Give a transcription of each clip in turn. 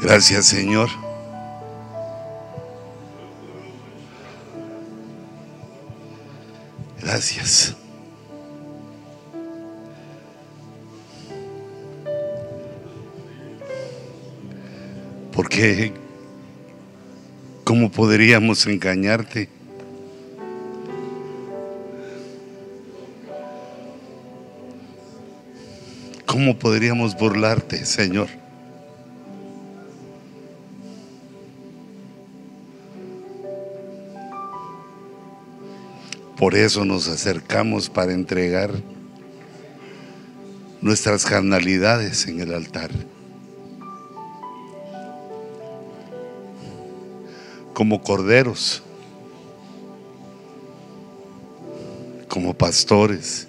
Gracias Señor. Gracias. Porque ¿cómo podríamos engañarte? ¿Cómo podríamos burlarte, Señor? Por eso nos acercamos para entregar nuestras carnalidades en el altar. Como corderos, como pastores.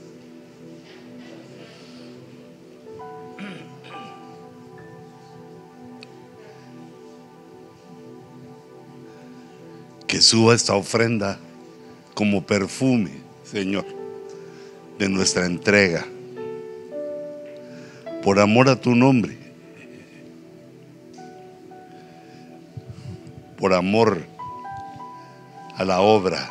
Que suba esta ofrenda como perfume, Señor, de nuestra entrega. Por amor a tu nombre. Por amor a la obra.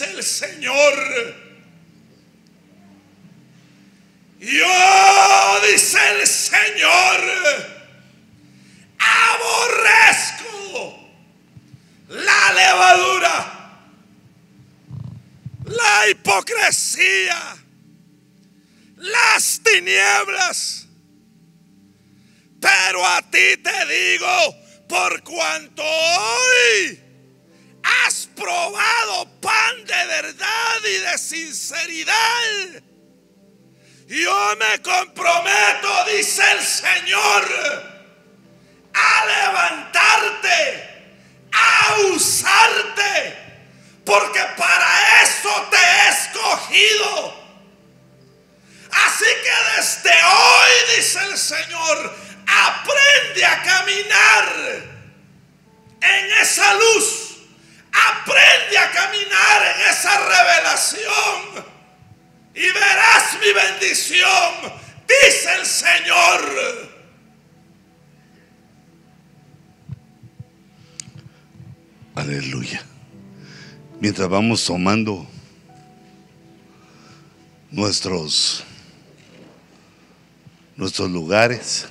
Dice el Señor. Yo, dice el Señor, aborrezco la levadura, la hipocresía, las tinieblas. Pero a ti te digo, por cuanto hoy has probado pan de verdad y de sinceridad, yo me comprometo, dice el Señor, a levantarte, a usarte, porque para eso te he escogido. Así que desde hoy, dice el Señor, aprende a caminar en esa luz, aprende a caminar en esa revelación y verás mi bendición, dice el Señor. Aleluya. Mientras vamos tomando nuestros nuestros lugares.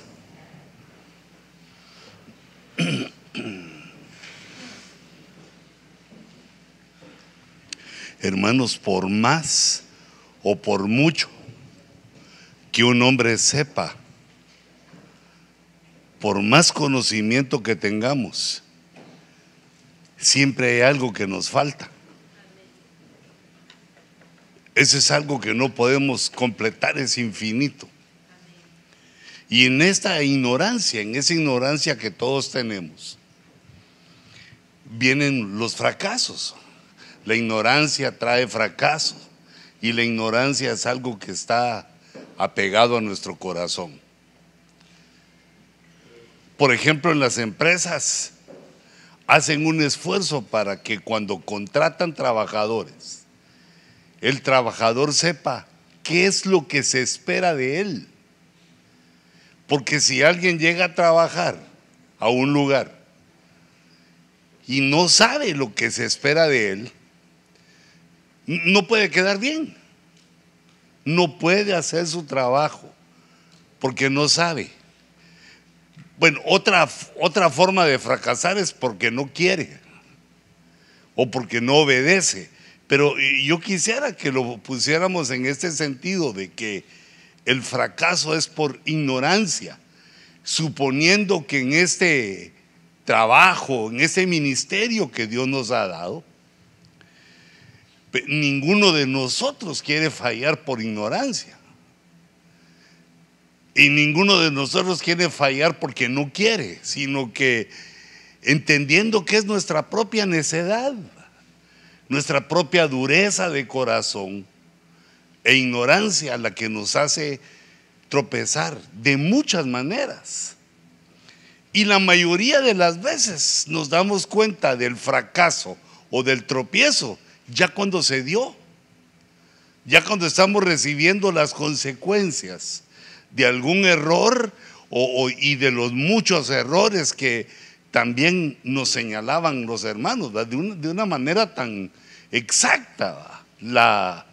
Hermanos, por más o por mucho que un hombre sepa, por más conocimiento que tengamos, siempre hay algo que nos falta. Eso es algo que no podemos completar, es infinito. Y en esta ignorancia, en esa ignorancia que todos tenemos, vienen los fracasos. La ignorancia trae fracaso y la ignorancia es algo que está apegado a nuestro corazón. Por ejemplo, en las empresas hacen un esfuerzo para que cuando contratan trabajadores, el trabajador sepa qué es lo que se espera de él. Porque si alguien llega a trabajar a un lugar y no sabe lo que se espera de él, no puede quedar bien. No puede hacer su trabajo porque no sabe. Bueno, otra, otra forma de fracasar es porque no quiere o porque no obedece. Pero yo quisiera que lo pusiéramos en este sentido de que el fracaso es por ignorancia, suponiendo que en este trabajo, en este ministerio que Dios nos ha dado, ninguno de nosotros quiere fallar por ignorancia. Y ninguno de nosotros quiere fallar porque no quiere, sino que entendiendo que es nuestra propia necedad, nuestra propia dureza de corazón e ignorancia la que nos hace tropezar de muchas maneras. Y la mayoría de las veces nos damos cuenta del fracaso o del tropiezo ya cuando se dio, ya cuando estamos recibiendo las consecuencias de algún error y de los muchos errores que también nos señalaban los hermanos, de una, manera tan exacta, la,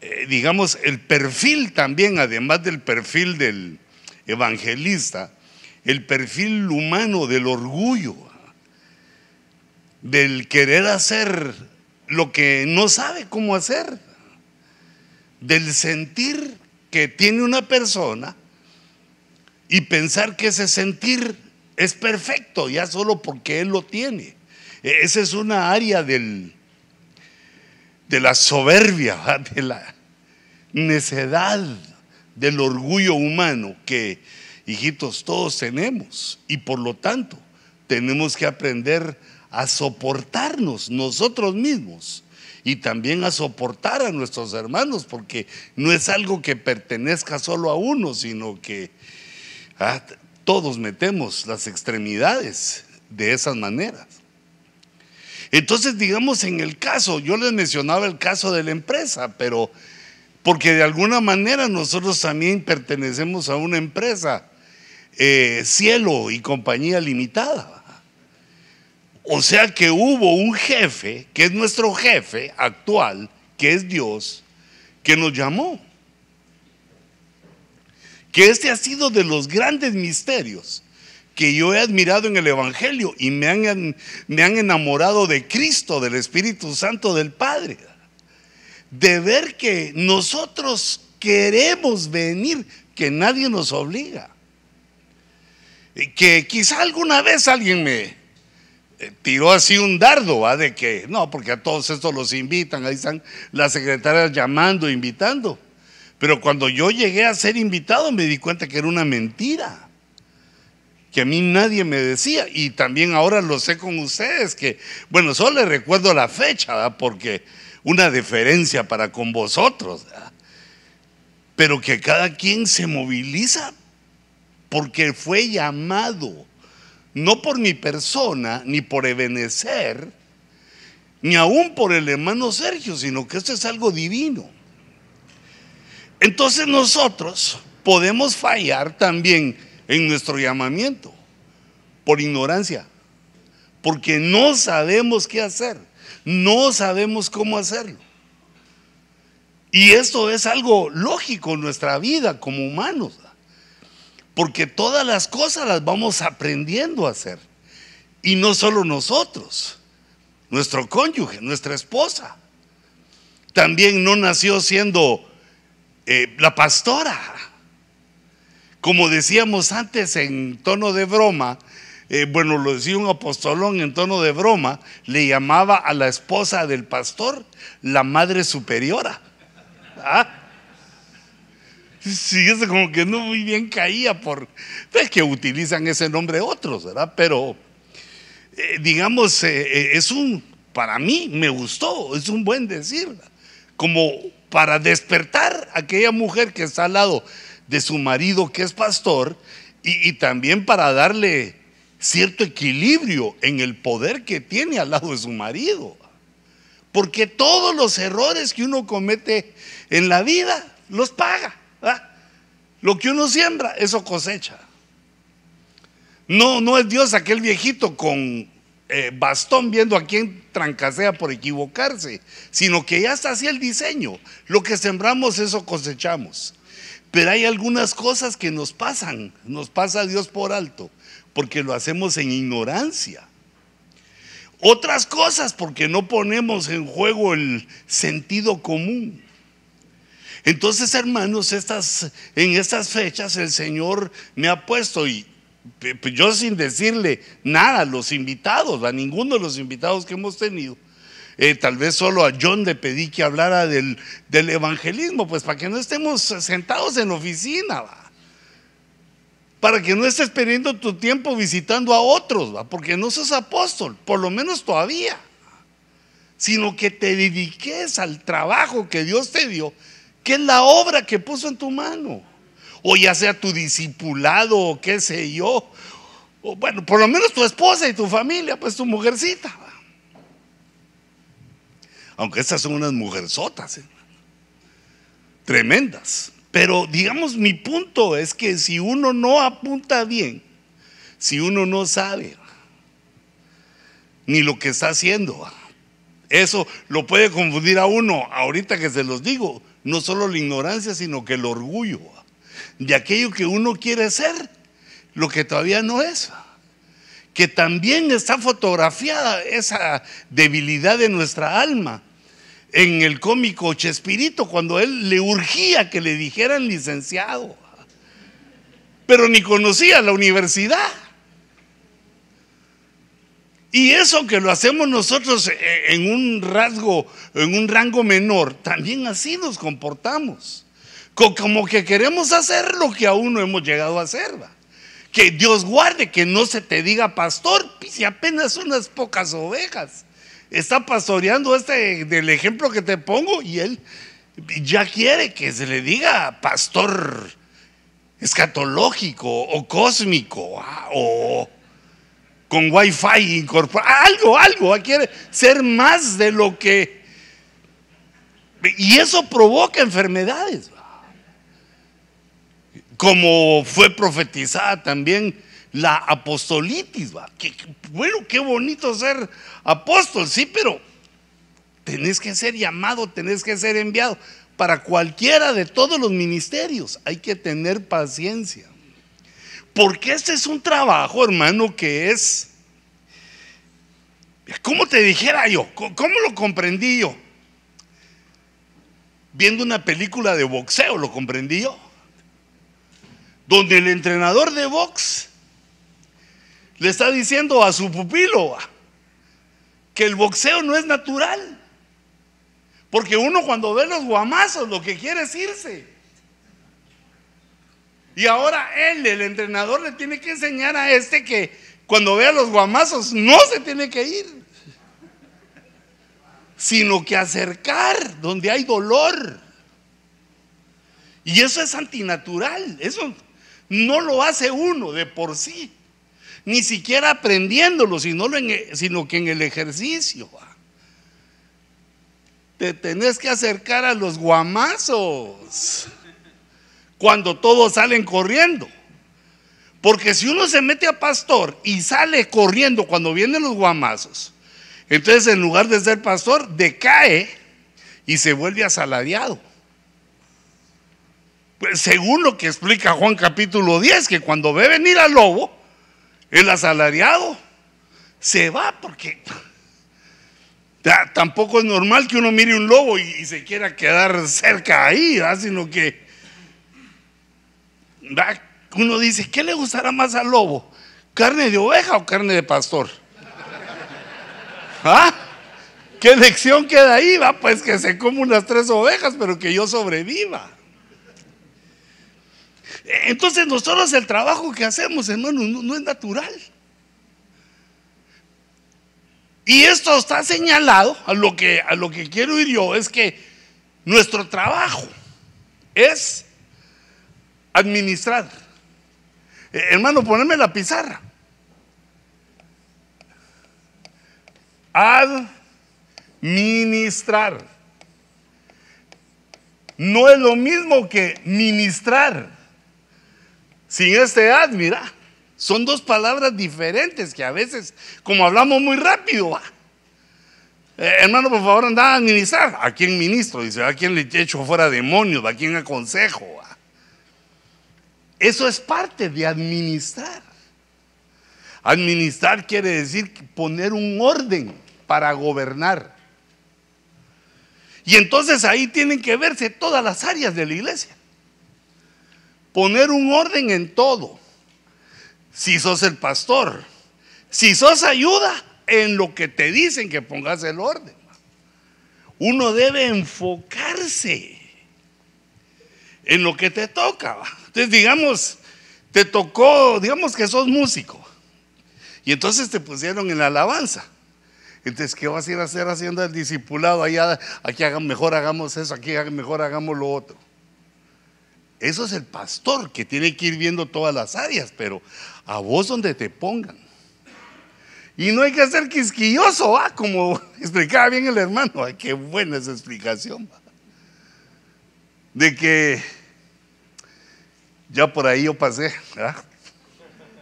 eh, digamos, el perfil también, además del perfil del evangelista, el perfil humano del orgullo, del querer hacer lo que no sabe cómo hacer, del sentir que tiene una persona y pensar que ese sentir es perfecto ya solo porque él lo tiene. E, esa es una área del, de la soberbia, de la necedad, del orgullo humano que, hijitos, todos tenemos. Y por lo tanto, tenemos que aprender a soportarnos nosotros mismos y también a soportar a nuestros hermanos, porque no es algo que pertenezca solo a uno, sino que ah, todos metemos las extremidades de esas maneras. Entonces, digamos, en el caso, yo les mencionaba el caso de la empresa, pero porque de alguna manera nosotros también pertenecemos a una empresa, eh, Cielo y Compañía Limitada. O sea que hubo un jefe, que es nuestro jefe actual, que es Dios, que nos llamó. Que este ha sido de los grandes misterios que yo he admirado en el Evangelio y me han, me han enamorado de Cristo, del Espíritu Santo, del Padre. De ver que nosotros queremos venir, que nadie nos obliga. Que quizá alguna vez alguien me, tiró así un dardo, ¿va? De que, no, porque a todos estos los invitan, ahí están las secretarias llamando, invitando. Pero cuando yo llegué a ser invitado me di cuenta que era una mentira, que a mí nadie me decía. Y también ahora lo sé con ustedes, que, bueno, solo les recuerdo la fecha, porque una deferencia para con vosotros, pero que cada quien se moviliza porque fue llamado no por mi persona, ni por Ebenezer, ni aún por el hermano Sergio, sino que esto es algo divino. Entonces nosotros podemos fallar también en nuestro llamamiento por ignorancia, porque no sabemos qué hacer, no sabemos cómo hacerlo. Y esto es algo lógico en nuestra vida como humanos. Porque todas las cosas las vamos aprendiendo a hacer. Y no solo nosotros, nuestro cónyuge, nuestra esposa. También no nació siendo eh, la pastora. Como decíamos antes en tono de broma, eh, bueno, lo decía un apostolón en tono de broma, le llamaba a la esposa del pastor la madre superiora. ¿Ah? Sí, eso como que no muy bien caía por... Es que utilizan ese nombre otros, ¿verdad? Pero, eh, digamos, eh, eh, es un, para mí me gustó, es un buen decir, como para despertar a aquella mujer que está al lado de su marido que es pastor y también para darle cierto equilibrio en el poder que tiene al lado de su marido. Porque todos los errores que uno comete en la vida los paga. Lo que uno siembra, eso cosecha. No, no es Dios aquel viejito con eh, bastón viendo a quien trancasea por equivocarse, sino que ya está así el diseño. Lo que sembramos, eso cosechamos. Pero hay algunas cosas que nos pasan, nos pasa Dios por alto, porque lo hacemos en ignorancia. Otras cosas porque no ponemos en juego el sentido común. Entonces, hermanos, estas, en estas fechas el Señor me ha puesto y yo sin decirle nada a los invitados, a ninguno de los invitados que hemos tenido, eh, tal vez solo a John le pedí que hablara del, evangelismo, pues para que no estemos sentados en oficina. para que no estés perdiendo tu tiempo visitando a otros, porque no sos apóstol, por lo menos todavía, sino que te dediques al trabajo que Dios te dio, que es la obra que puso en tu mano, o ya sea tu discipulado o qué sé yo, o bueno, por lo menos tu esposa y tu familia, pues tu mujercita. Aunque estas son unas mujerzotas, ¿eh? tremendas. Pero digamos, mi punto es que si uno no apunta bien, si uno no sabe ni lo que está haciendo, eso lo puede confundir a uno. Ahorita que se los digo, no solo la ignorancia, sino que el orgullo de aquello que uno quiere ser, lo que todavía no es. Que también está fotografiada esa debilidad de nuestra alma en el cómico Chespirito cuando él le urgía que le dijeran licenciado, pero ni conocía la universidad. Y eso que lo hacemos nosotros en un rasgo, en un rango menor, también así nos comportamos. Como que queremos hacer lo que aún no hemos llegado a hacer. Que Dios guarde que no se te diga pastor, si apenas unas pocas ovejas está pastoreando este del ejemplo que te pongo y él ya quiere que se le diga pastor escatológico o cósmico ah, o con wifi incorporado, algo, algo, quiere ser más de lo que... Y eso provoca enfermedades. Como fue profetizada también la apostolitis. Que, bueno, qué bonito ser apóstol, sí, pero tenés que ser llamado, tenés que ser enviado. Para cualquiera de todos los ministerios hay que tener paciencia. Porque este es un trabajo, hermano, que es, ¿cómo te dijera yo? ¿Cómo lo comprendí yo? Viendo una película de boxeo, lo comprendí yo. Donde el entrenador de box le está diciendo a su pupilo que el boxeo no es natural. Porque uno cuando ve los guamazos lo que quiere es irse. Y ahora él, el entrenador, le tiene que enseñar a este que cuando vea los guamazos no se tiene que ir, sino que acercar donde hay dolor. Y eso es antinatural, eso no lo hace uno de por sí ni siquiera aprendiéndolo, sino, sino que en el ejercicio. Te tenés que acercar a los guamazos cuando todos salen corriendo. Porque si uno se mete a pastor y sale corriendo cuando vienen los guamazos, entonces en lugar de ser pastor, decae y se vuelve asalariado. Pues según lo que explica Juan capítulo 10, que cuando ve venir al lobo, el asalariado se va porque tampoco es normal que uno mire un lobo y, se quiera quedar cerca ahí, sino que uno dice, ¿qué le gustará más al lobo? ¿Carne de oveja o carne de pastor? ¿Ah? ¿Qué lección queda ahí? Va, pues que se come unas tres ovejas, pero que yo sobreviva. Entonces nosotros el trabajo que hacemos, hermano, no, es natural. Y esto está señalado, a lo, que, a lo que quiero ir yo, es que nuestro trabajo es administrar. Eh, hermano, ponerme la pizarra. Administrar. No es lo mismo que ministrar sin este ad, mira. Son dos palabras diferentes que a veces, como hablamos muy rápido, eh, hermano, por favor, anda a administrar. ¿A quién ministro? Dice, ¿a quién le echo fuera demonios? ¿A quién aconsejo? Eso es parte de administrar. Administrar quiere decir poner un orden para gobernar. Y entonces ahí tienen que verse todas las áreas de la iglesia poner un orden en todo. Si sos el pastor, si sos ayuda en lo que te dicen que pongas el orden. Uno debe enfocarse en lo que te toca. Entonces, digamos, te tocó, digamos que sos músico, y entonces te pusieron en la alabanza. Entonces, ¿qué vas a ir a hacer haciendo el discipulado? Allá, aquí mejor hagamos eso, aquí mejor hagamos lo otro. Eso es el pastor que tiene que ir viendo todas las áreas, pero a vos donde te pongan. Y no hay que ser quisquilloso, ¿va? como explicaba bien el hermano. Ay, qué buena esa explicación. De que ya por ahí yo pasé,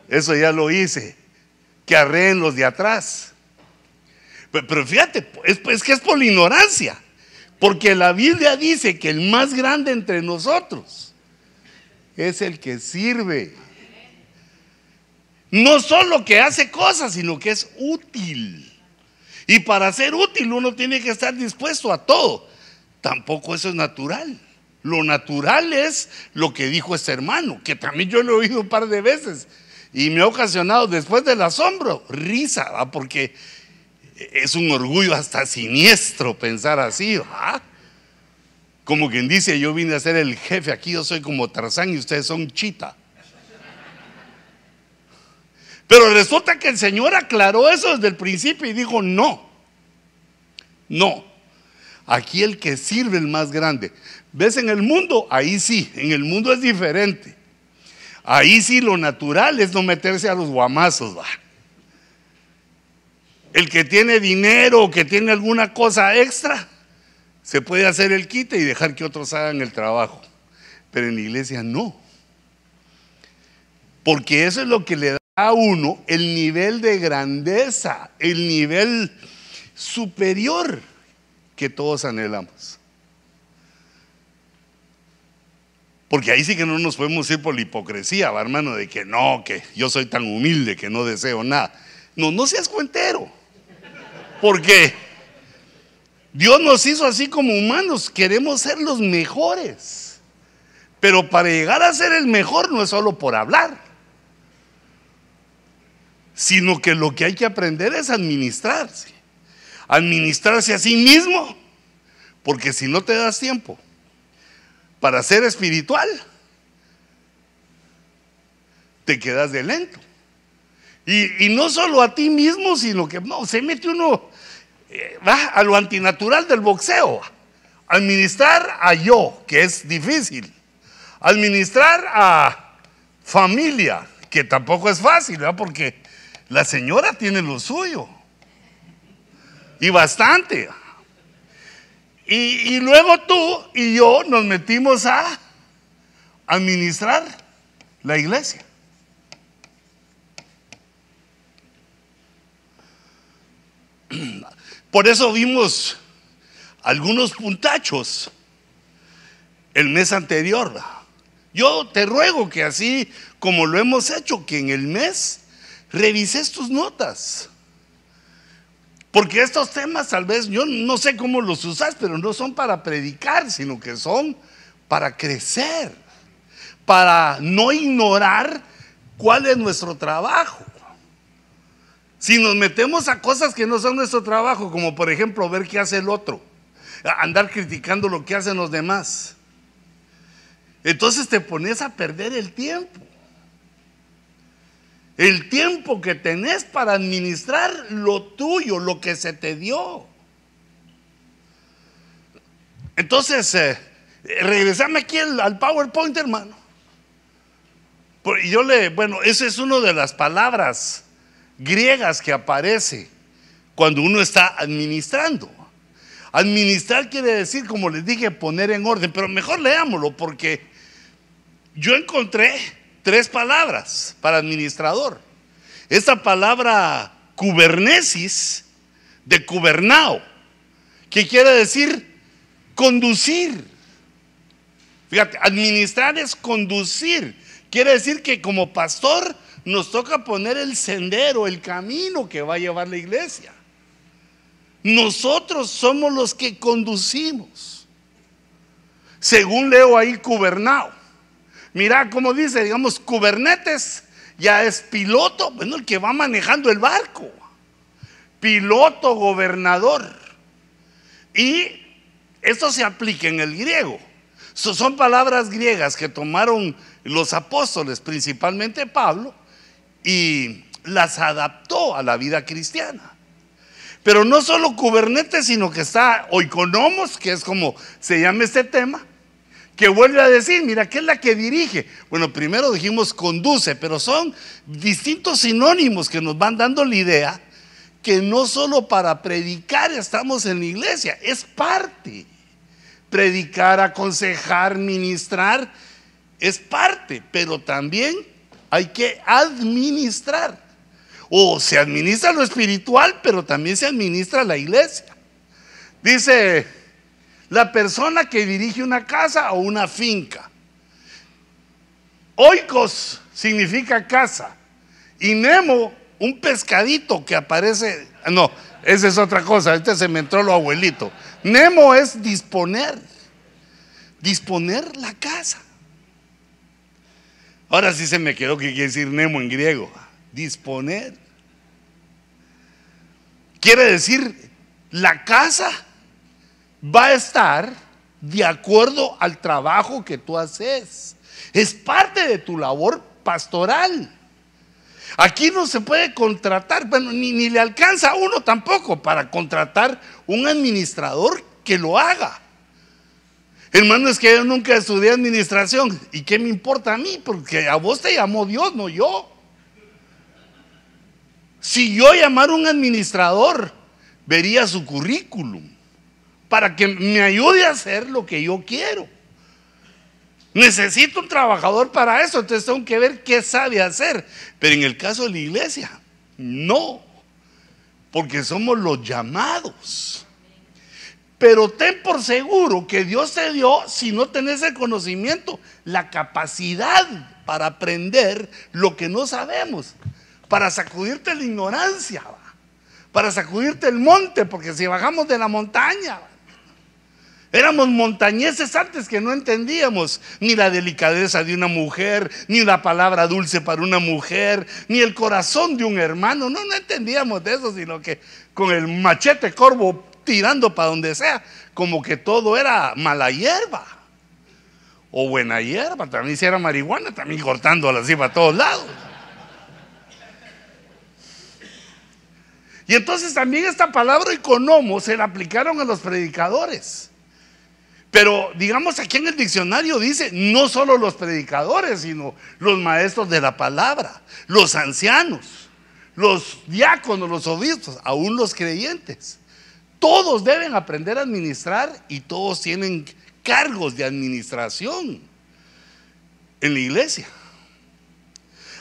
eso ya lo hice. Que arreen los de atrás. Pero, fíjate, es, es que es por la ignorancia. Porque la Biblia dice que el más grande entre nosotros es el que sirve. No solo que hace cosas, sino que es útil. Y para ser útil uno tiene que estar dispuesto a todo. Tampoco eso es natural. Lo natural es lo que dijo este hermano, que también yo lo he oído un par de veces y me ha ocasionado después del asombro risa, porque es un orgullo hasta siniestro pensar así. Como quien dice, yo vine a ser el jefe aquí, yo soy como Tarzán y ustedes son chita. Pero resulta que el Señor aclaró eso desde el principio y dijo, no, no, aquí el que sirve el más grande. ¿Ves en el mundo? Ahí sí, en el mundo es diferente. Ahí sí lo natural es no meterse a los guamazos. ¿va? El que tiene dinero o que tiene alguna cosa extra, se puede hacer el quite y dejar que otros hagan el trabajo. Pero en la iglesia no. Porque eso es lo que le da a uno el nivel de grandeza, el nivel superior que todos anhelamos. Porque ahí sí que no nos podemos ir por la hipocresía, hermano, de que no, que yo soy tan humilde que no deseo nada. No, no seas cuentero. Porque Dios nos hizo así como humanos, queremos ser los mejores. Pero para llegar a ser el mejor no es solo por hablar, sino que lo que hay que aprender es administrarse. Administrarse a sí mismo, porque si no te das tiempo para ser espiritual, te quedas de lento. Y, no solo a ti mismo, sino que no, se mete uno eh, va a lo antinatural del boxeo. Administrar a yo, que es difícil. Administrar a familia, que tampoco es fácil, porque la señora tiene lo suyo. Y bastante. Y, luego tú y yo nos metimos a administrar la iglesia. Por eso vimos algunos puntachos el mes anterior. Yo te ruego que así como lo hemos hecho, que en el mes revises tus notas. Porque estos temas tal vez, yo no sé cómo los usas, pero no son para predicar, sino que son para crecer, para no ignorar cuál es nuestro trabajo. Si nos metemos a cosas que no son nuestro trabajo, como por ejemplo ver qué hace el otro, andar criticando lo que hacen los demás, entonces te pones a perder el tiempo el tiempo que tenés para administrar lo tuyo, lo que se te dio. Entonces, eh, regresame aquí al, PowerPoint, hermano. Y yo le, bueno, esa es una de las palabras griegas que aparece cuando uno está administrando. Administrar quiere decir, como les dije, poner en orden, pero mejor leámoslo porque yo encontré tres palabras para administrador. Esta palabra kubernesis de cubernao, que quiere decir conducir. Fíjate, administrar es conducir. Quiere decir que como pastor nos toca poner el sendero, el camino que va a llevar la iglesia. Nosotros somos los que conducimos. Según leo ahí, cubernao. Mira cómo dice, digamos, Kubernetes ya es piloto, bueno, el que va manejando el barco. Piloto, gobernador. Y esto se aplica en el griego. son palabras griegas que tomaron los apóstoles, principalmente Pablo, y las adaptó a la vida cristiana. Pero no solo Kubernetes, sino que está Oikonomos, que es como se llama este tema, que vuelve a decir, mira, ¿qué es la que dirige? Bueno, primero dijimos conduce, pero son distintos sinónimos que nos van dando la idea que no solo para predicar estamos en la iglesia, es parte. Predicar, aconsejar, ministrar, es parte, pero también hay que administrar. O se administra lo espiritual, pero también se administra la iglesia. Dice, la persona que dirige una casa o una finca. Oikos significa casa. Y Nemo, un pescadito que aparece. No, esa es otra cosa. Este se me entró lo abuelito. Nemo es disponer. Disponer la casa. Ahora sí se me quedó que quiere decir Nemo en griego. Disponer. Quiere decir la casa va a estar de acuerdo al trabajo que tú haces. Es parte de tu labor pastoral. Aquí no se puede contratar, bueno, ni, ni, le alcanza a uno tampoco para contratar un administrador que lo haga. Hermano, es que yo nunca estudié administración. ¿Y qué me importa a mí? Porque a vos te llamó Dios, no yo. Si yo llamara un administrador, vería su currículum para que me ayude a hacer lo que yo quiero. Necesito un trabajador para eso, entonces tengo que ver qué sabe hacer. Pero en el caso de la iglesia, no, porque somos los llamados. Pero ten por seguro que Dios te dio, si no tenés el conocimiento, la capacidad para aprender lo que no sabemos, para sacudirte la ignorancia, para sacudirte el monte, porque si bajamos de la montaña, Éramos montañeses antes que no entendíamos ni la delicadeza de una mujer, ni la palabra dulce para una mujer, ni el corazón de un hermano. No, no entendíamos de eso, sino que con el machete corvo tirando para donde sea, como que todo era mala hierba o buena hierba. También si era marihuana, también cortándola así para todos lados. Y entonces también esta palabra economo se la aplicaron a los predicadores. Pero digamos aquí en el diccionario dice, no solo los predicadores, sino los maestros de la palabra, los ancianos, los diáconos, los obispos, aún los creyentes. Todos deben aprender a administrar y todos tienen cargos de administración en la iglesia.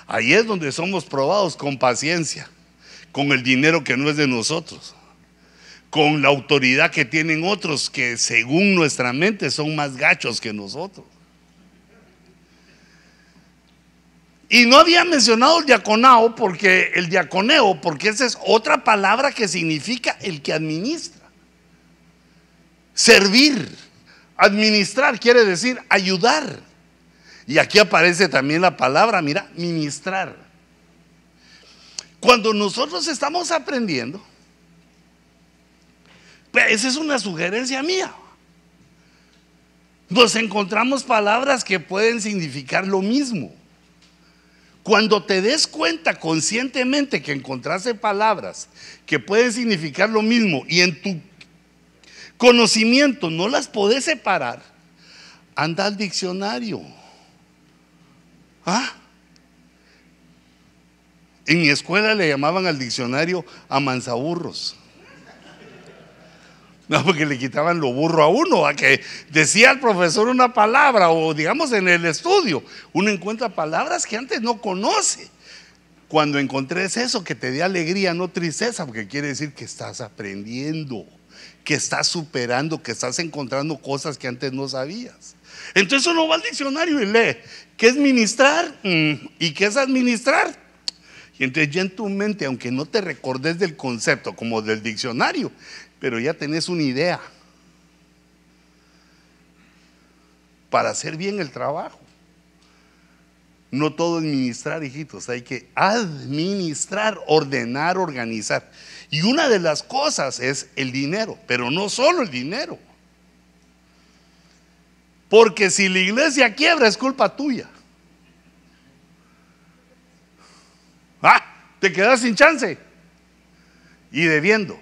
Ahí es donde somos probados con paciencia, con el dinero que no es de nosotros con la autoridad que tienen otros que según nuestra mente son más gachos que nosotros. Y no había mencionado el diaconao porque el diaconeo, porque esa es otra palabra que significa el que administra. Servir, administrar quiere decir ayudar. Y aquí aparece también la palabra, mira, ministrar. Cuando nosotros estamos aprendiendo, esa es una sugerencia mía. Nos encontramos palabras que pueden significar lo mismo. Cuando te des cuenta conscientemente que encontraste palabras que pueden significar lo mismo y en tu conocimiento no las podés separar, anda al diccionario. ¿Ah? En mi escuela le llamaban al diccionario amansaburros. No, porque le quitaban lo burro a uno, a que decía el profesor una palabra o digamos en el estudio, uno encuentra palabras que antes no conoce. Cuando encontres eso, que te dé alegría, no tristeza, porque quiere decir que estás aprendiendo, que estás superando, que estás encontrando cosas que antes no sabías. Entonces uno va al diccionario y lee, ¿qué es ministrar? Mm, ¿Y qué es administrar? Y entonces ya en tu mente, aunque no te recordes del concepto como del diccionario, pero ya tenés una idea para hacer bien el trabajo. No todo es ministrar, hijitos, hay que administrar, ordenar, organizar. Y una de las cosas es el dinero, pero no solo el dinero. Porque si la iglesia quiebra es culpa tuya. Ah, te quedas sin chance y debiendo.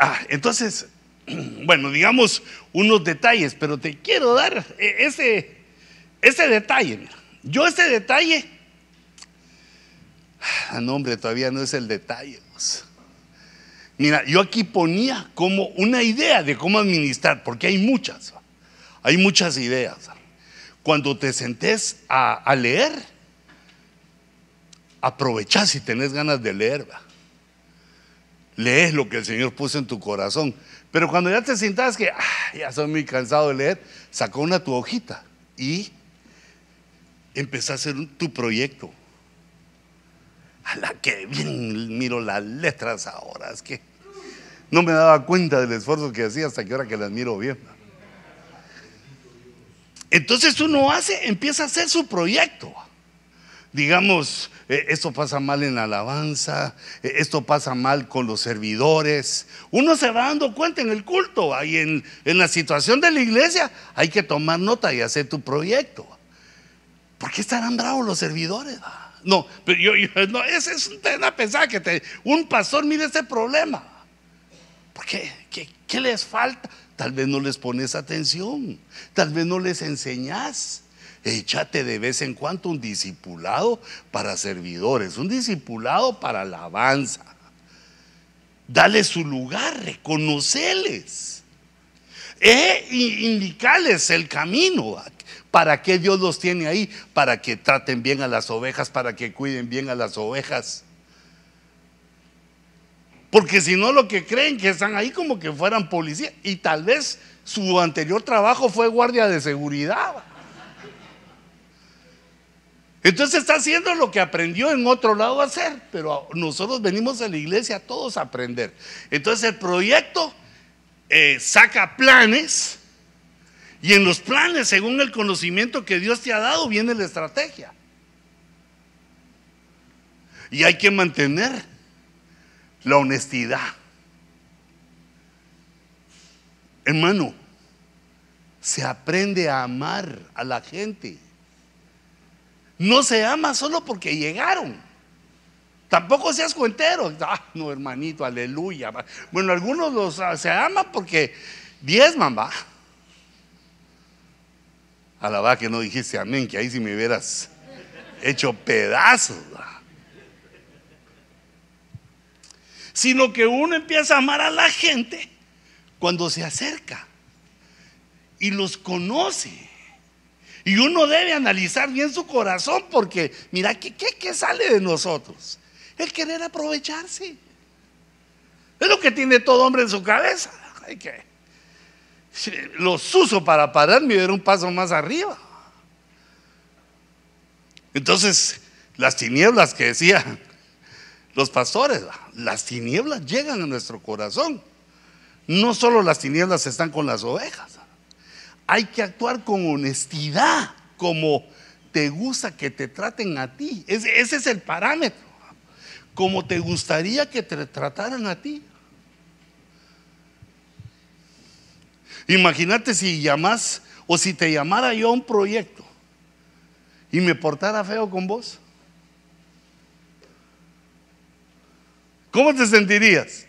Ah, entonces, bueno, digamos unos detalles, pero te quiero dar eh, ese, ese detalle. Yo ese detalle, ah, no hombre, todavía no es el detalle. Mira, yo aquí ponía como una idea de cómo administrar, porque hay muchas, hay muchas ideas. Cuando te sentes a, leer, aprovechá si tenés ganas de leer. Lees lo que el Señor puso en tu corazón. Pero cuando ya te sientas que ah, ya soy muy cansado de leer, saca una tu hojita y empezá a hacer tu proyecto. A la que bien miro las letras ahora, es que no me daba cuenta del esfuerzo que hacía hasta que ahora que las miro bien. Entonces uno hace, empieza a hacer su proyecto. Digamos, eh, esto pasa mal en la alabanza, eh, esto pasa mal con los servidores. Uno se va dando cuenta en el culto, ahí en, en la situación de la iglesia, hay que tomar nota y hacer tu proyecto. ¿Por qué estarán bravos los servidores? No, pero yo, no, ese es un tema pensar que te, un pastor mire ese problema. ¿Por qué? ¿Qué, les falta? Tal vez no les pones atención, tal vez no les enseñas. Échate de vez en cuando un discipulado para servidores, un discipulado para alabanza. Dale su lugar, reconoceles. E indicarles el camino. ¿Para qué Dios los tiene ahí? Para que traten bien a las ovejas, para que cuiden bien a las ovejas. Porque si no, lo que creen que están ahí como que fueran policías. Y tal vez su anterior trabajo fue guardia de seguridad. Entonces está haciendo lo que aprendió en otro lado a hacer. Pero nosotros venimos a la iglesia todos a aprender. Entonces el proyecto eh, saca planes. Y en los planes, según el conocimiento que Dios te ha dado, viene la estrategia. Y hay que mantener la honestidad. Hermano, se aprende a amar a la gente. No se ama solo porque llegaron. Tampoco seas cuentero. Ah, no, hermanito, aleluya. Bueno, algunos los, ah, se aman porque diezman, va. Alabá que no dijiste amén, que ahí si me hubieras hecho pedazos. sino que uno empieza a amar a la gente cuando se acerca y los conoce. Y uno debe analizar bien su corazón porque, mira, ¿qué, sale de nosotros? El querer aprovecharse. Es lo que tiene todo hombre en su cabeza. Hay que, los uso para pararme y dar un paso más arriba. Entonces, las tinieblas que decían los pastores, las tinieblas llegan a nuestro corazón. No solo las tinieblas están con las ovejas. Hay que actuar con honestidad, como te gusta que te traten a ti. Ese, es el parámetro. Como te gustaría que te trataran a ti. Imagínate si llamas o si te llamara yo a un proyecto y me portara feo con vos. ¿Cómo te sentirías?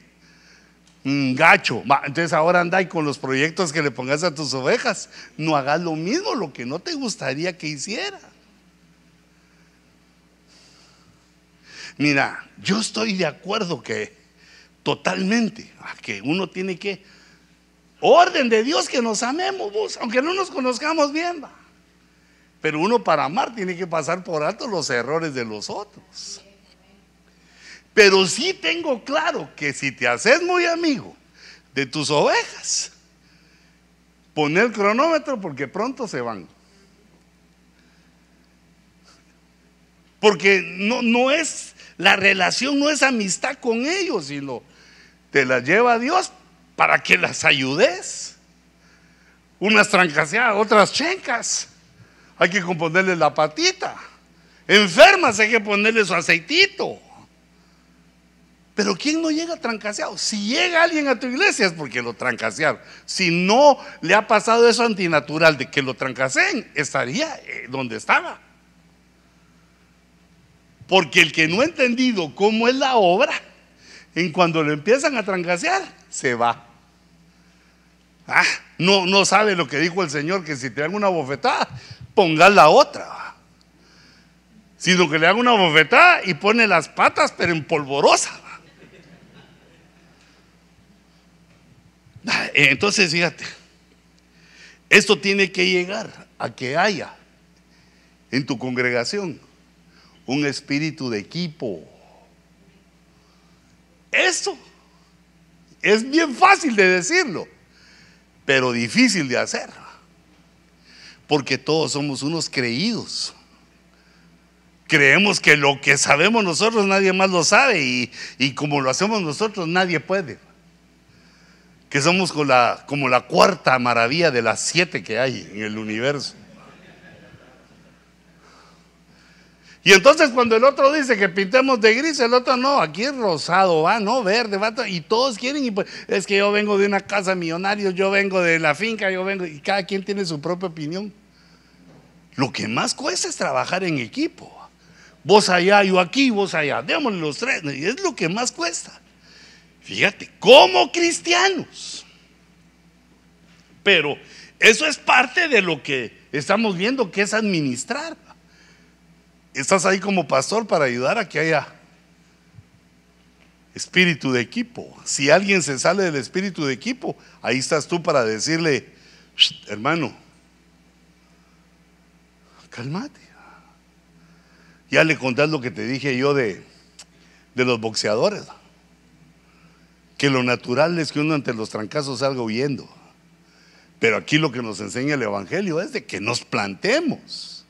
Un gacho. entonces ahora anda y con los proyectos que le pongas a tus ovejas. No hagas lo mismo, lo que no te gustaría que hiciera. Mira, yo estoy de acuerdo que totalmente, que uno tiene que, orden de Dios que nos amemos, aunque no nos conozcamos bien, pero uno para amar tiene que pasar por alto los errores de los otros. Pero sí tengo claro que si te haces muy amigo de tus ovejas, pon el cronómetro porque pronto se van. Porque no, no es, la relación no es amistad con ellos, sino te la lleva Dios para que las ayudes. Unas trancaseadas, otras chencas. Hay que componerle la patita. Enfermas hay que ponerle su aceitito. Pero ¿quién no llega trancaseado? Si llega alguien a tu iglesia es porque lo trancasearon. Si no le ha pasado eso antinatural de que lo trancaseen, estaría eh, donde estaba. Porque el que no ha entendido cómo es la obra, en cuando lo empiezan a trancasear, se va. Ah, no, no sabe lo que dijo el Señor, que si te dan una bofetada, pongas la otra. Sino que le dan una bofetada y pone las patas, pero en polvorosa. Ah, entonces, fíjate, esto tiene que llegar a que haya en tu congregación un espíritu de equipo. Esto es bien fácil de decirlo, pero difícil de hacer. Porque todos somos unos creídos. Creemos que lo que sabemos nosotros nadie más lo sabe y, y como lo hacemos nosotros nadie puede que somos como la, cuarta maravilla de las siete que hay en el universo. Y entonces cuando el otro dice que pintemos de gris, el otro no, aquí es rosado, va, no, verde, va, y todos quieren, y pues, es que yo vengo de una casa millonaria, yo vengo de la finca, yo vengo, y cada quien tiene su propia opinión. Lo que más cuesta es trabajar en equipo. Vos allá, yo aquí, vos allá, démosle los tres, y es lo que más cuesta. Fíjate, como cristianos. Pero eso es parte de lo que estamos viendo que es administrar. Estás ahí como pastor para ayudar a que haya espíritu de equipo. Si alguien se sale del espíritu de equipo, ahí estás tú para decirle, hermano, cálmate. Ya le contás lo que te dije yo de, de los boxeadores que lo natural es que uno ante los trancazos salga huyendo. Pero aquí lo que nos enseña el Evangelio es de que nos plantemos.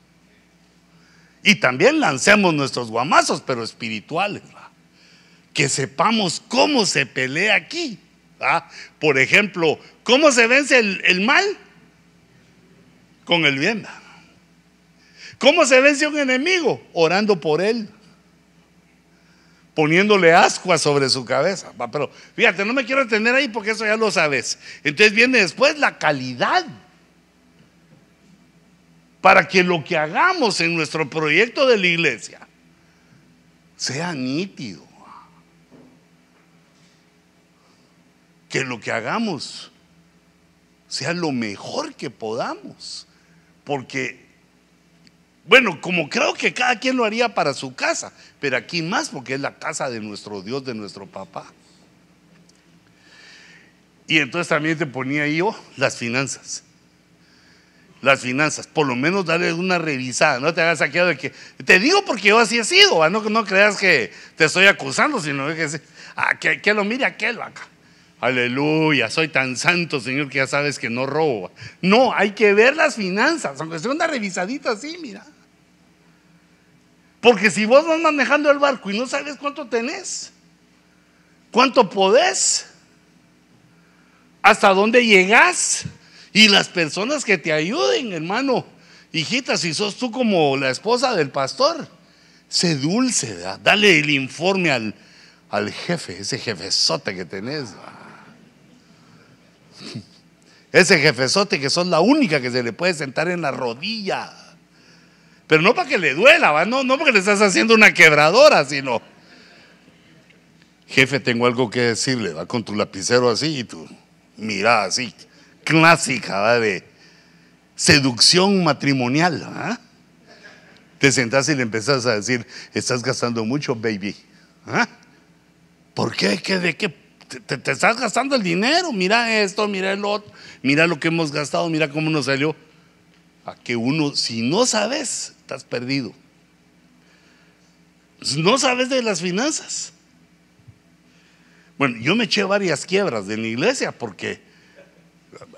Y también lancemos nuestros guamazos, pero espirituales. Que sepamos cómo se pelea aquí. Por ejemplo, ¿cómo se vence el, el mal? Con el bien. ¿Cómo se vence un enemigo? Orando por él poniéndole ascuas sobre su cabeza. Pero fíjate, no me quiero detener ahí porque eso ya lo sabes. Entonces viene después la calidad. Para que lo que hagamos en nuestro proyecto de la iglesia sea nítido. Que lo que hagamos sea lo mejor que podamos. Porque bueno, como creo que cada quien lo haría para su casa, pero aquí más porque es la casa de nuestro Dios, de nuestro papá. Y entonces también te ponía yo las finanzas. Las finanzas, por lo menos darle una revisada, no te hagas saqueado de que, te digo porque yo así he sido, no, no creas que te estoy acusando, sino que, ah, que lo mire aquel acá. Aleluya, soy tan santo, Señor, que ya sabes que no robo. No, hay que ver las finanzas, aunque sea una revisadita así, mira. Porque si vos vas manejando el barco y no sabes cuánto tenés, cuánto podés, hasta dónde llegás, y las personas que te ayuden, hermano, hijita, si sos tú como la esposa del pastor, sé dulce, dale el informe al, al jefe, ese jefezote que tenés. Ese jefezote que son la única que se le puede sentar en la rodilla. Pero no para que le duela, No, no porque le estás haciendo una quebradora, sino, jefe, tengo algo que decirle, va con tu lapicero así y tu mirada así, clásica, de seducción matrimonial. Te sentás y le empezás a decir, estás gastando mucho, baby. ¿Por qué? ¿Qué? ¿De qué? te, estás gastando el dinero, mira esto, mira el otro, mira lo que hemos gastado, mira cómo nos salió. A que uno, si no sabes, estás perdido. No sabes de las finanzas. Bueno, yo me eché varias quiebras de mi iglesia porque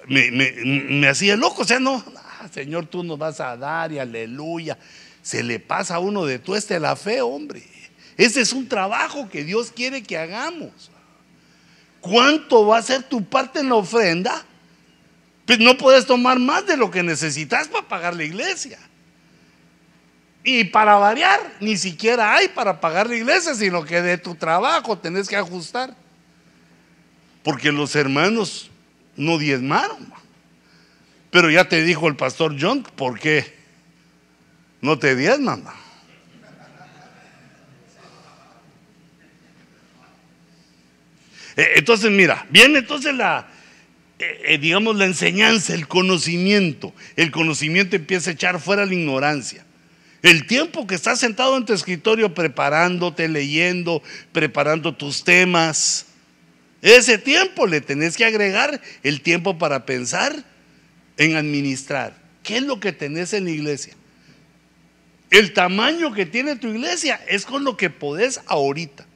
me, hacía loco. O sea, no, ah, Señor, tú nos vas a dar y aleluya. Se le pasa a uno de tu este la fe, hombre. Ese es un trabajo que Dios quiere que hagamos. ¿Cuánto va a ser tu parte en la ofrenda? Pues no puedes tomar más de lo que necesitas para pagar la iglesia. Y para variar, ni siquiera hay para pagar la iglesia, sino que de tu trabajo tenés que ajustar. Porque los hermanos no diezmaron. Pero ya te dijo el pastor John, ¿por qué no te diezman? Eh, entonces, mira, viene entonces la, eh, eh, digamos, la enseñanza, el conocimiento. El conocimiento empieza a echar fuera la ignorancia. El tiempo que estás sentado en tu escritorio preparándote, leyendo, preparando tus temas, ese tiempo le tenés que agregar el tiempo para pensar en administrar. ¿Qué es lo que tenés en la iglesia? El tamaño que tiene tu iglesia es con lo que podés ahorita.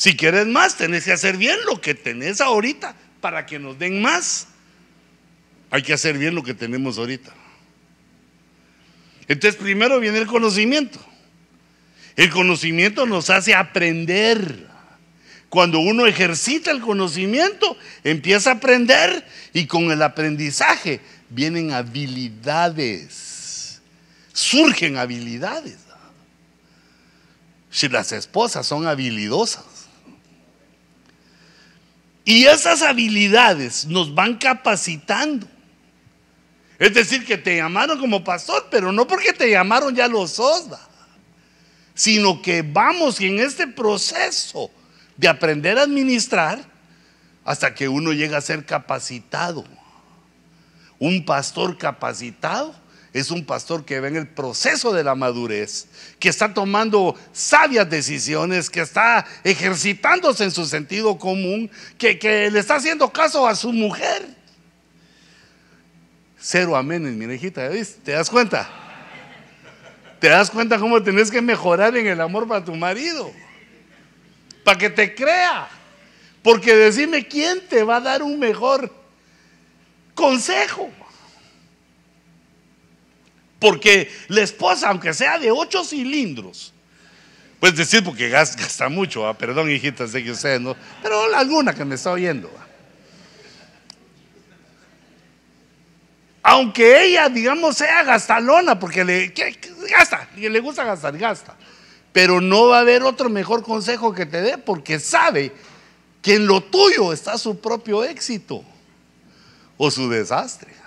Si quieres más, tenés que hacer bien lo que tenés ahorita para que nos den más. Hay que hacer bien lo que tenemos ahorita. Entonces primero viene el conocimiento. El conocimiento nos hace aprender. Cuando uno ejercita el conocimiento, empieza a aprender y con el aprendizaje vienen habilidades. Surgen habilidades. Si las esposas son habilidosas, y esas habilidades nos van capacitando. Es decir, que te llamaron como pastor, pero no porque te llamaron ya lo sos, sino que vamos en este proceso de aprender a administrar hasta que uno llega a ser capacitado. Un pastor capacitado es un pastor que ve en el proceso de la madurez, que está tomando sabias decisiones, que está ejercitándose en su sentido común, que, le está haciendo caso a su mujer. Cero amén, mi hijita, ¿te das cuenta? ¿Te das cuenta cómo tenés que mejorar en el amor para tu marido? Para que te crea. Porque decime quién te va a dar un mejor consejo. Porque la esposa, aunque sea de ocho cilindros, pues decir porque gasta, mucho, perdón hijitas, sé que ustedes no, pero alguna que me está oyendo. Aunque ella, digamos, sea gastalona, porque le gasta, le gusta gastar, gasta. Pero no va a haber otro mejor consejo que te dé, porque sabe que en lo tuyo está su propio éxito o su desastre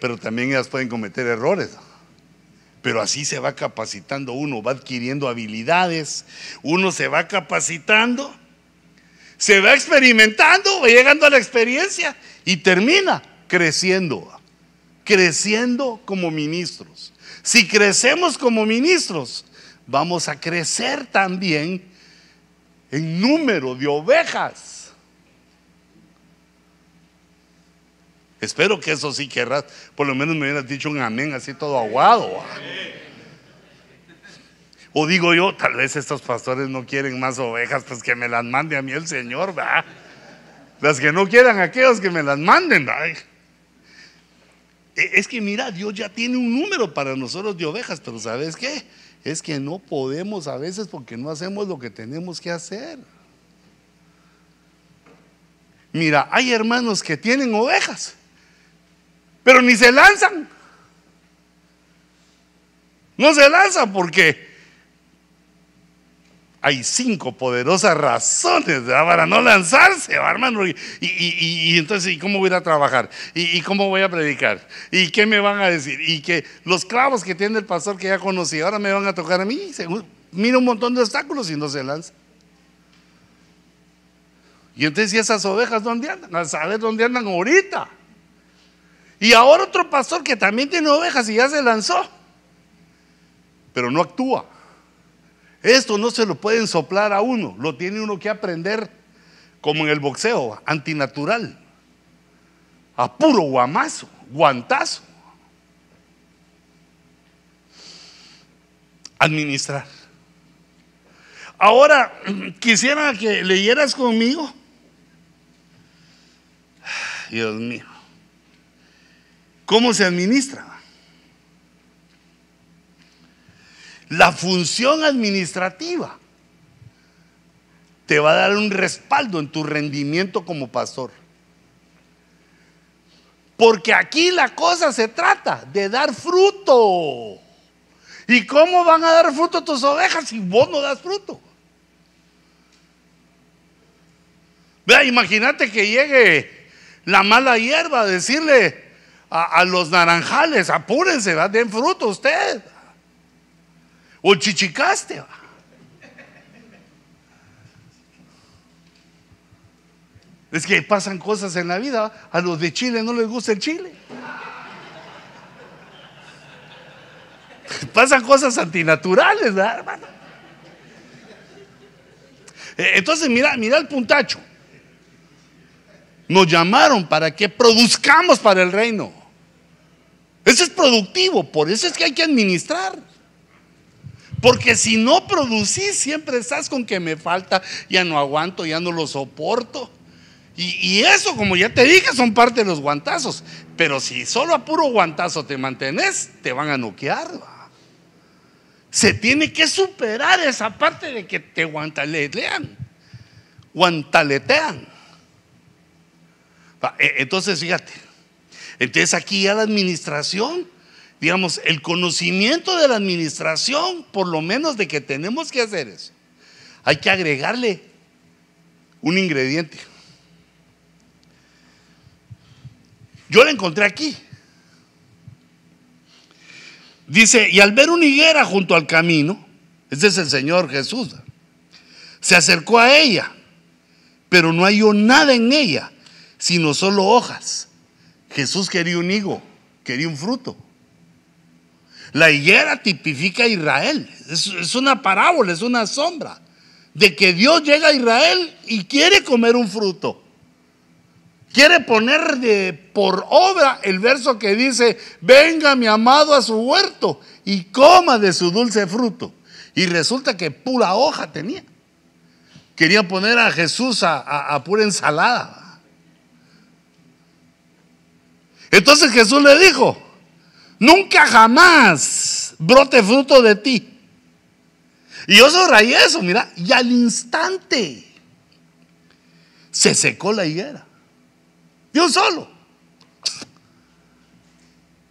pero también ellas pueden cometer errores. Pero así se va capacitando uno, va adquiriendo habilidades, uno se va capacitando, se va experimentando, va llegando a la experiencia y termina creciendo, creciendo como ministros. Si crecemos como ministros, vamos a crecer también en número de ovejas Espero que eso sí querrás. Por lo menos me hubieras dicho un amén así todo aguado. O digo yo, tal vez estos pastores no quieren más ovejas, pues que me las mande a mí el Señor, ¿va? Las que no quieran, aquellos que me las manden. E, es que mira, Dios ya tiene un número para nosotros de ovejas, pero ¿sabes qué? Es que no podemos a veces porque no hacemos lo que tenemos que hacer. Mira, hay hermanos que tienen ovejas pero ni se lanzan. No se lanzan porque hay cinco poderosas razones para no lanzarse, hermano. Y, entonces, ¿y cómo voy a ir a trabajar? ¿Y, cómo voy a predicar? ¿Y qué me van a decir? Y que los clavos que tiene el pastor que ya conocí ahora me van a tocar a mí. Mira un montón de obstáculos y no se lanza. Y entonces, ¿y esas ovejas dónde andan? A saber dónde andan ahorita. Y ahora otro pastor que también tiene ovejas y ya se lanzó, pero no actúa. Esto no se lo pueden soplar a uno, lo tiene uno que aprender como en el boxeo, antinatural, a puro guamazo, guantazo. Administrar. Ahora, quisiera que leyeras conmigo. Dios mío. ¿Cómo se administra? La función administrativa te va a dar un respaldo en tu rendimiento como pastor. Porque aquí la cosa se trata de dar fruto. ¿Y cómo van a dar fruto tus ovejas si vos no das fruto? Vea, imagínate que llegue la mala hierba a decirle, a, los naranjales, apúrense, ¿verdad? den fruto usted. O chichicaste. Es que pasan cosas en la vida, a los de Chile no les gusta el chile. Pasan cosas antinaturales, ¿verdad, hermano? E, entonces, mira, mira el puntacho. Nos llamaron para que produzcamos para el reino. Eso es productivo, por eso es que hay que administrar. Porque si no producís, siempre estás con que me falta, ya no aguanto, ya no lo soporto. Y, eso, como ya te dije, son parte de los guantazos. Pero si solo a puro guantazo te mantenés, te van a noquear. Se tiene que superar esa parte de que te guantaletean. Guantaletean. E, entonces, fíjate. Entonces aquí ya la administración, digamos, el conocimiento de la administración, por lo menos de que tenemos que hacer eso, hay que agregarle un ingrediente. Yo la encontré aquí. Dice, y al ver una higuera junto al camino, ese es el Señor Jesús, se acercó a ella, pero no halló nada en ella, sino solo hojas. Jesús quería un higo, quería un fruto. La higuera tipifica a Israel, es, una parábola, es una sombra de que Dios llega a Israel y quiere comer un fruto quiere poner de, por obra el verso que dice, venga mi amado a su huerto y coma de su dulce fruto. Y resulta que pura hoja tenía. Quería poner a Jesús a, pura ensalada. Entonces Jesús le dijo, nunca jamás brote fruto de ti. Y yo subrayé eso, mira, y al instante se secó la higuera. De un solo.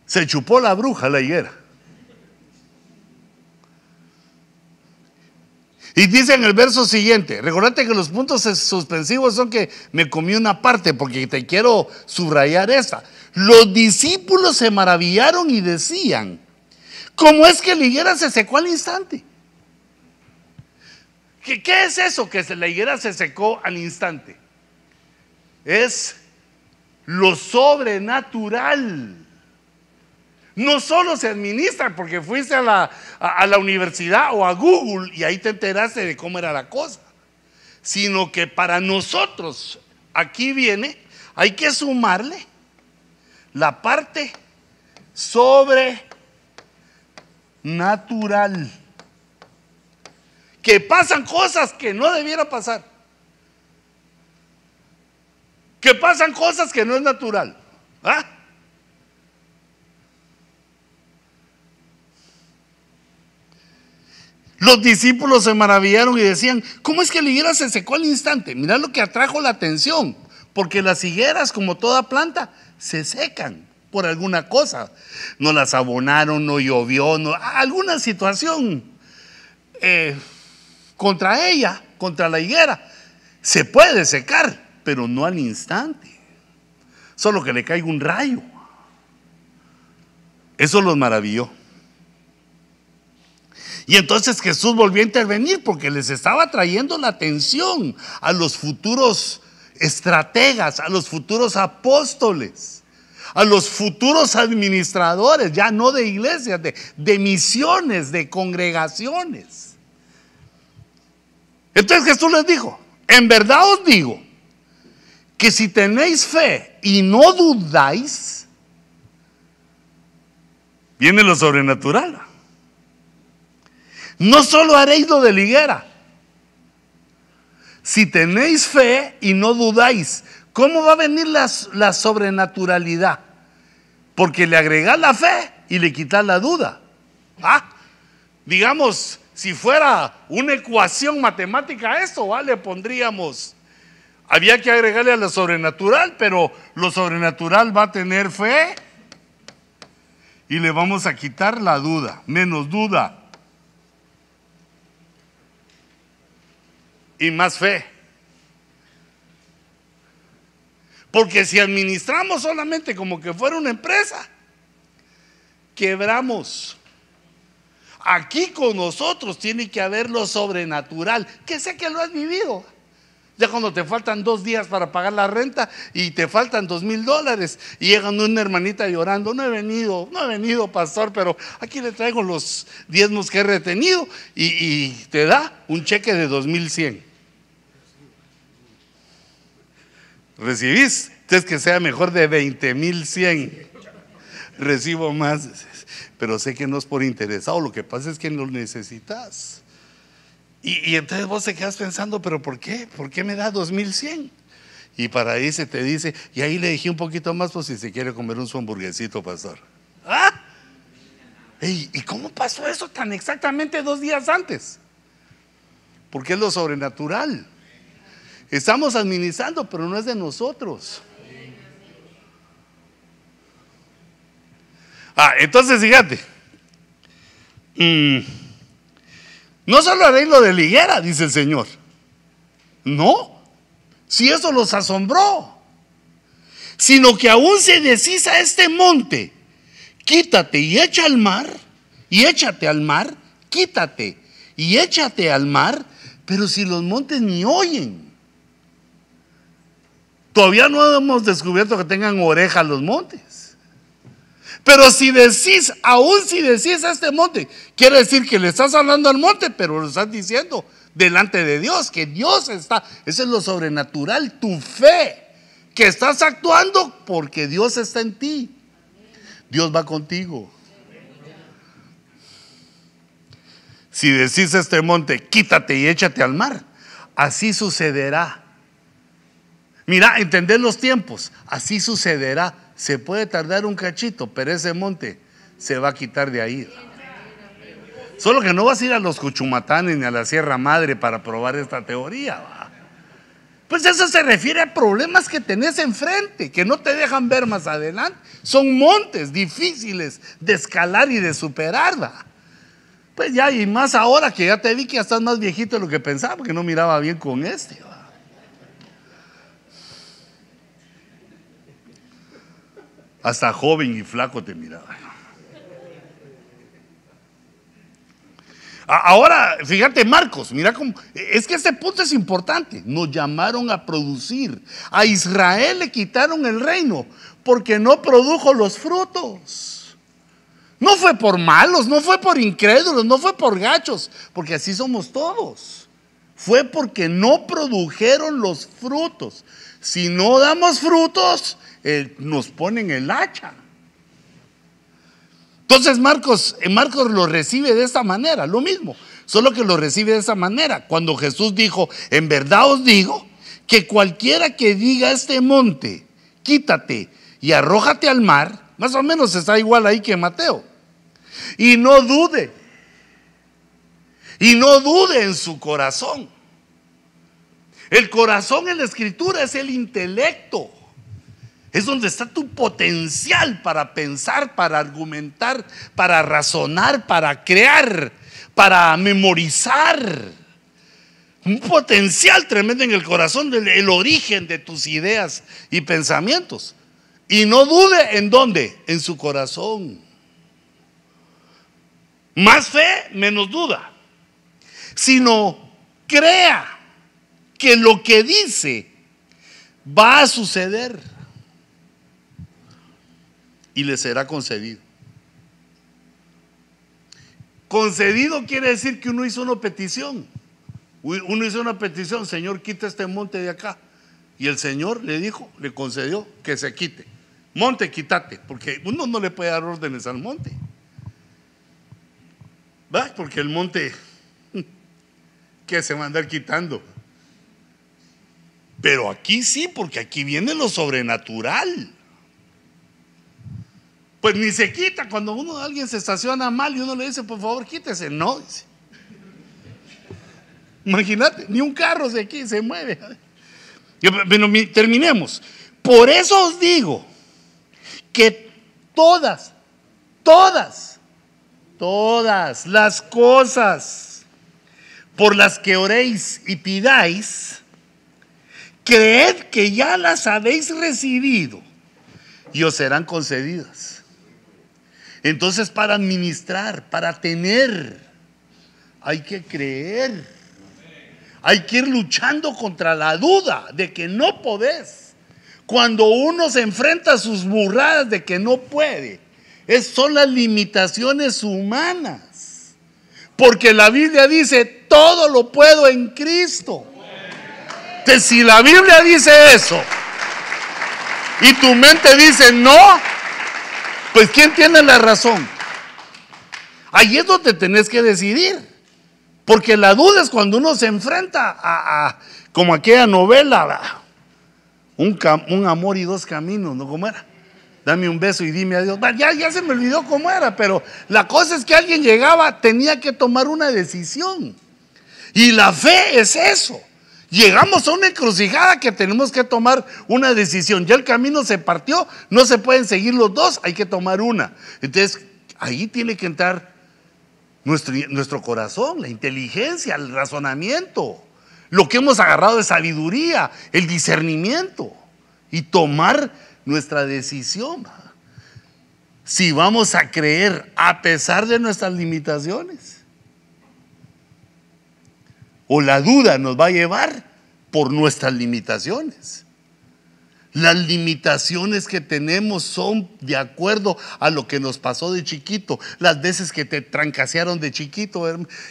Se chupó la bruja la higuera. Y dice en el verso siguiente, recordate que los puntos suspensivos son que me comí una parte porque te quiero subrayar esta. Los discípulos se maravillaron y decían, ¿cómo es que la higuera se secó al instante? ¿Qué, qué es eso que la higuera se secó al instante? Es lo sobrenatural. No solo se administra porque fuiste a la, a, la universidad o a Google y ahí te enteraste de cómo era la cosa, sino que para nosotros, aquí viene, hay que sumarle la parte sobrenatural. Que pasan cosas que no debiera pasar que pasan cosas que no es natural. ¿Ah? Los discípulos se maravillaron y decían, ¿cómo es que la higuera se secó al instante? Mirá lo que atrajo la atención, porque las higueras, como toda planta, se secan por alguna cosa. No las abonaron, no llovió, no, alguna situación eh, contra ella, contra la higuera, se puede secar pero no al instante. Solo que le caiga un rayo. Eso los maravilló. Y entonces Jesús volvió a intervenir porque les estaba trayendo la atención a los futuros estrategas, a los futuros apóstoles, a los futuros administradores, ya no de iglesias, de, de misiones, de congregaciones. Entonces Jesús les dijo, en verdad os digo, que si tenéis fe y no dudáis, viene lo sobrenatural. No solo haréis lo de liguera. Si tenéis fe y no dudáis, ¿cómo va a venir la, la sobrenaturalidad? Porque le agregás la fe y le quitas la duda. Ah, digamos, si fuera una ecuación matemática a esto, ¿vale? pondríamos había que agregarle a lo sobrenatural, pero lo sobrenatural va a tener fe y le vamos a quitar la duda, menos duda y más fe. Porque si administramos solamente como que fuera una empresa, quebramos. Aquí con nosotros tiene que haber lo sobrenatural, que sé que lo has vivido. Ya cuando te faltan dos días para pagar la renta y te faltan dos mil dólares y llega una hermanita llorando, no he venido, no he venido, pastor, pero aquí le traigo los diezmos que he retenido y, te da un cheque de dos mil cien. ¿Recibís? Entonces que sea mejor de 20 mil 100. Recibo más, pero sé que no es por interesado, lo que pasa es que lo necesitas. Y, entonces vos te quedas pensando, pero ¿por qué? ¿Por qué me da 2100? Y para ahí se te dice, y ahí le dije un poquito más, pues si se quiere comer un su hamburguesito, pastor. ¿Ah? ¿Y cómo pasó eso tan exactamente dos días antes? Porque es lo sobrenatural. Estamos administrando, pero no es de nosotros. Ah, entonces fíjate. Mm, no solo haré lo de liguera, dice el Señor. No, si eso los asombró. Sino que aún se decís a este monte, quítate y echa al mar, y échate al mar, quítate y échate al mar, pero si los montes ni oyen. Todavía no hemos descubierto que tengan orejas los montes. Pero si decís, aún si decís a este monte, quiere decir que le estás hablando al monte, pero lo estás diciendo delante de Dios, que Dios está. Eso es lo sobrenatural, tu fe, que estás actuando porque Dios está en ti. Dios va contigo. Si decís a este monte, quítate y échate al mar, así sucederá Mira, entender los tiempos. Así sucederá. Se puede tardar un cachito, pero ese monte se va a quitar de ahí. Solo que no vas a ir a los Cuchumatanes ni a la Sierra Madre para probar esta teoría. Pues eso se refiere a problemas que tenés enfrente, que no te dejan ver más adelante. Son montes difíciles de escalar y de superar. Pues ya, y más ahora que ya te vi que ya estás más viejito de lo que pensaba, porque no miraba bien con este. Hasta joven y flaco te miraba. Ahora, fíjate Marcos, mira cómo, es que este punto es importante. Nos llamaron a producir. A Israel le quitaron el reino porque no produjo los frutos. No fue por malos, no fue por incrédulos, no fue por gachos, porque así somos todos. Fue porque no produjeron los frutos. Si no damos frutos, eh, nos ponen el hacha. Entonces Marcos, eh, Marcos lo recibe de esta manera, lo mismo, solo que lo recibe de esa manera. Cuando Jesús dijo, en verdad os digo, que cualquiera que diga a este monte, quítate y arrójate al mar, más o menos está igual ahí que Mateo. Y no dude, y no dude en su corazón. El corazón en la escritura es el intelecto. Es donde está tu potencial para pensar, para argumentar, para razonar, para crear, para memorizar. Un potencial tremendo en el corazón, el origen de tus ideas y pensamientos. Y no dude en dónde, en su corazón. Más fe, menos duda. Sino crea que lo que dice va a suceder y le será concedido. Concedido quiere decir que uno hizo una petición. Uno hizo una petición, Señor, quita este monte de acá. Y el Señor le dijo, le concedió que se quite. Monte, quítate, porque uno no le puede dar órdenes al monte. ¿Va? Porque el monte, que se va a andar quitando. Pero aquí sí, porque aquí viene lo sobrenatural pues ni se quita cuando uno alguien se estaciona mal y uno le dice, por favor, quítese. No, dice. Imagínate, ni un carro se, aquí, se mueve. Pero terminemos. Por eso os digo que todas, todas, todas las cosas por las que oréis y pidáis, creed que ya las habéis recibido y os serán concedidas. Entonces para administrar, para tener, hay que creer. Hay que ir luchando contra la duda de que no podés. Cuando uno se enfrenta a sus burradas de que no puede, es, son las limitaciones humanas. Porque la Biblia dice, todo lo puedo en Cristo. Entonces, si la Biblia dice eso y tu mente dice no, pues ¿quién tiene la razón? Ahí es donde tenés que decidir. Porque la duda es cuando uno se enfrenta a, como aquella novela, un, un, amor y dos caminos, ¿no? ¿Cómo era? Dame un beso y dime adiós. Ya, ya se me olvidó cómo era, pero la cosa es que alguien llegaba, tenía que tomar una decisión. Y la fe es eso. Llegamos a una encrucijada que tenemos que tomar una decisión. Ya el camino se partió, no se pueden seguir los dos, hay que tomar una. Entonces, ahí tiene que entrar nuestro, nuestro corazón, la inteligencia, el razonamiento, lo que hemos agarrado de sabiduría, el discernimiento y tomar nuestra decisión. Si vamos a creer a pesar de nuestras limitaciones. O la duda nos va a llevar por nuestras limitaciones. Las limitaciones que tenemos son de acuerdo a lo que nos pasó de chiquito. Las veces que te trancasearon de chiquito,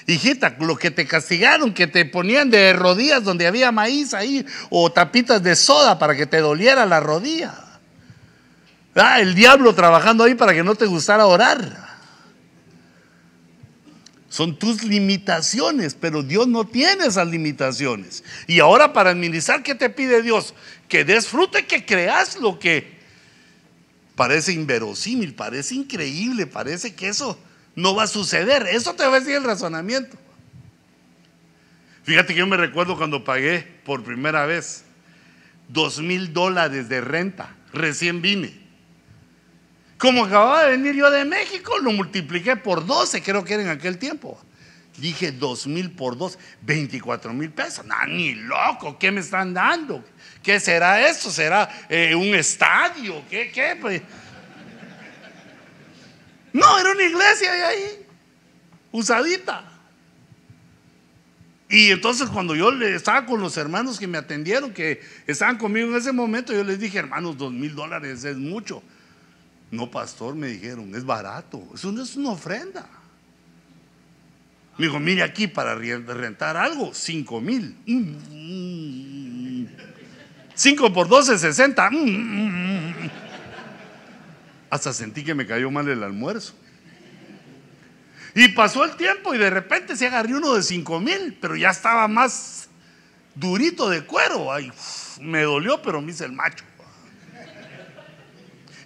hijita, lo que te castigaron, que te ponían de rodillas donde había maíz ahí, o tapitas de soda para que te doliera la rodilla. Ah, el diablo trabajando ahí para que no te gustara orar. Son tus limitaciones, pero Dios no tiene esas limitaciones. Y ahora para administrar, ¿qué te pide Dios? Que des fruto que creas lo que parece inverosímil, parece increíble, parece que eso no va a suceder. Eso te va a decir el razonamiento. Fíjate que yo me recuerdo cuando pagué por primera vez dos mil dólares de renta, recién vine. Como acababa de venir yo de México, lo multipliqué por 12, creo que era en aquel tiempo. Dije dos mil por dos, 24 mil pesos. No, ni loco, ¿qué me están dando? ¿Qué será esto? ¿Será eh, un estadio? ¿Qué? ¿Qué? Pues, no, era una iglesia ahí, usadita. Y entonces cuando yo estaba con los hermanos que me atendieron, que estaban conmigo en ese momento, yo les dije, hermanos, dos mil dólares es mucho. No, pastor, me dijeron, es barato. Eso no es una ofrenda. Me dijo, mire aquí para rentar algo, cinco mil. Cinco por doce, sesenta. Hasta sentí que me cayó mal el almuerzo. Y pasó el tiempo y de repente se agarró uno de cinco mil, pero ya estaba más durito de cuero. Ay, me dolió, pero me hice el macho.